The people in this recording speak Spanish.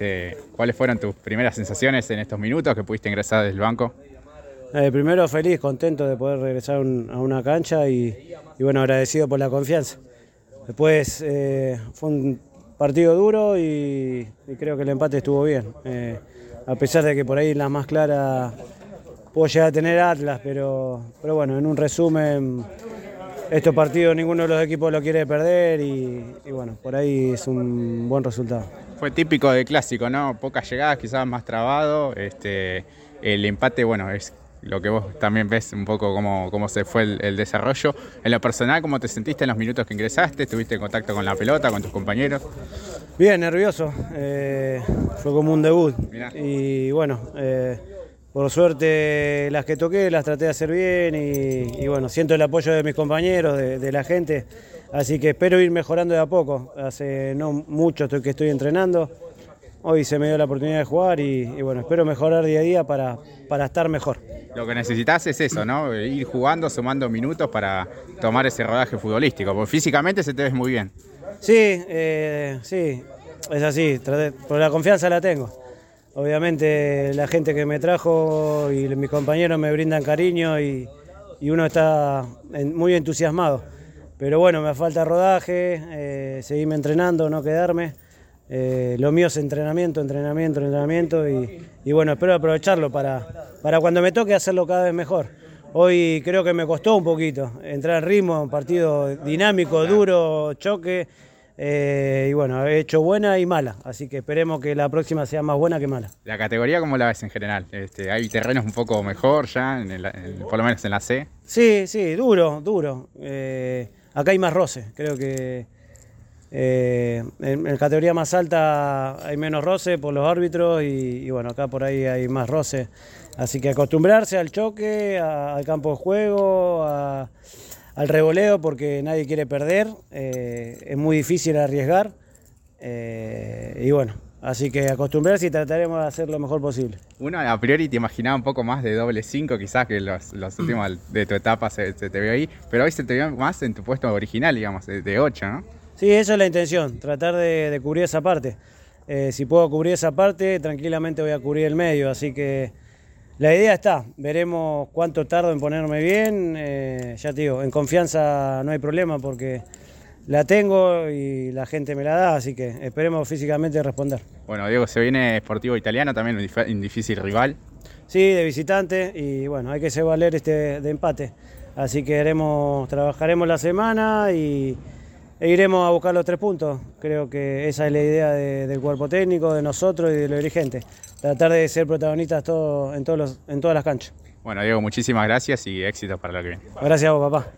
Este, ¿Cuáles fueron tus primeras sensaciones en estos minutos que pudiste ingresar desde el banco? Eh, primero feliz, contento de poder regresar a una cancha y, bueno, agradecido por la confianza. Después eh, fue un partido duro y, creo que el empate estuvo bien. Eh, a pesar de que por ahí la más clara puedo llegar a tener Atlas, pero, bueno, en un resumen, estos partidos ninguno de los equipos lo quiere perder y bueno, por ahí es un buen resultado. Fue típico de clásico, ¿no? Pocas llegadas, quizás más trabado. Este, el empate, bueno, es lo que vos también ves un poco cómo, cómo se fue el, desarrollo. En lo personal, ¿cómo te sentiste en los minutos que ingresaste? ¿Estuviste en contacto con la pelota, con tus compañeros? Bien, nervioso. Eh, fue como un debut. Y bueno, eh, por suerte las que toqué las traté de hacer bien y, bueno, siento el apoyo de mis compañeros, de, la gente. Así que espero ir mejorando de a poco. Hace no mucho que estoy entrenando. Hoy se me dio la oportunidad de jugar y, bueno, espero mejorar día a día para, para estar mejor. Lo que necesitas es eso, ¿no? Ir jugando, sumando minutos para tomar ese rodaje futbolístico, porque físicamente se te ves muy bien. Sí, eh, sí, es así, por la confianza la tengo. Obviamente la gente que me trajo y mis compañeros me brindan cariño y, uno está muy entusiasmado. Pero bueno, me falta rodaje, eh, seguirme entrenando, no quedarme. Eh, lo mío es entrenamiento, entrenamiento, entrenamiento y, bueno, espero aprovecharlo para, para cuando me toque hacerlo cada vez mejor. Hoy creo que me costó un poquito entrar al ritmo, un partido dinámico, duro, choque. Eh, y bueno, he hecho buena y mala, así que esperemos que la próxima sea más buena que mala. ¿La categoría cómo la ves en general? Este, ¿Hay terrenos un poco mejor ya, por lo menos en la C? Sí, sí, duro, duro. Eh, acá hay más roce, creo que eh, en, la categoría más alta hay menos roce por los árbitros y, bueno, acá por ahí hay más roce. Así que acostumbrarse al choque, al campo de juego, al revoleo, porque nadie quiere perder. Eh, es muy difícil arriesgar. Eh, y bueno, así que acostumbrarse y trataremos de hacer lo mejor posible. Uno a priori te imaginaba un poco más de doble 5, quizás que los, últimos de tu etapa se, te vio ahí, pero hoy se te vio más en tu puesto original, digamos, de 8, ¿no? Sí, esa es la intención, tratar de, cubrir esa parte. Eh, si puedo cubrir esa parte, tranquilamente voy a cubrir el medio, así que la idea está, veremos cuánto tardo en ponerme bien, eh, ya te digo, en confianza no hay problema porque la tengo y la gente me la da, así que esperemos físicamente responder. Bueno, Diego, se viene Sportivo Italiano, también un difícil rival. Sí, de visitante y bueno, hay que ser valer este de empate, así que haremos, trabajaremos la semana y e iremos a buscar los tres puntos. Creo que esa es la idea del cuerpo técnico, de nosotros y de los dirigentes. Tratar de ser protagonistas todo, en, todos en todas las canchas. Bueno, Diego, muchísimas gracias y éxito para lo que viene. Gracias a vos, papá.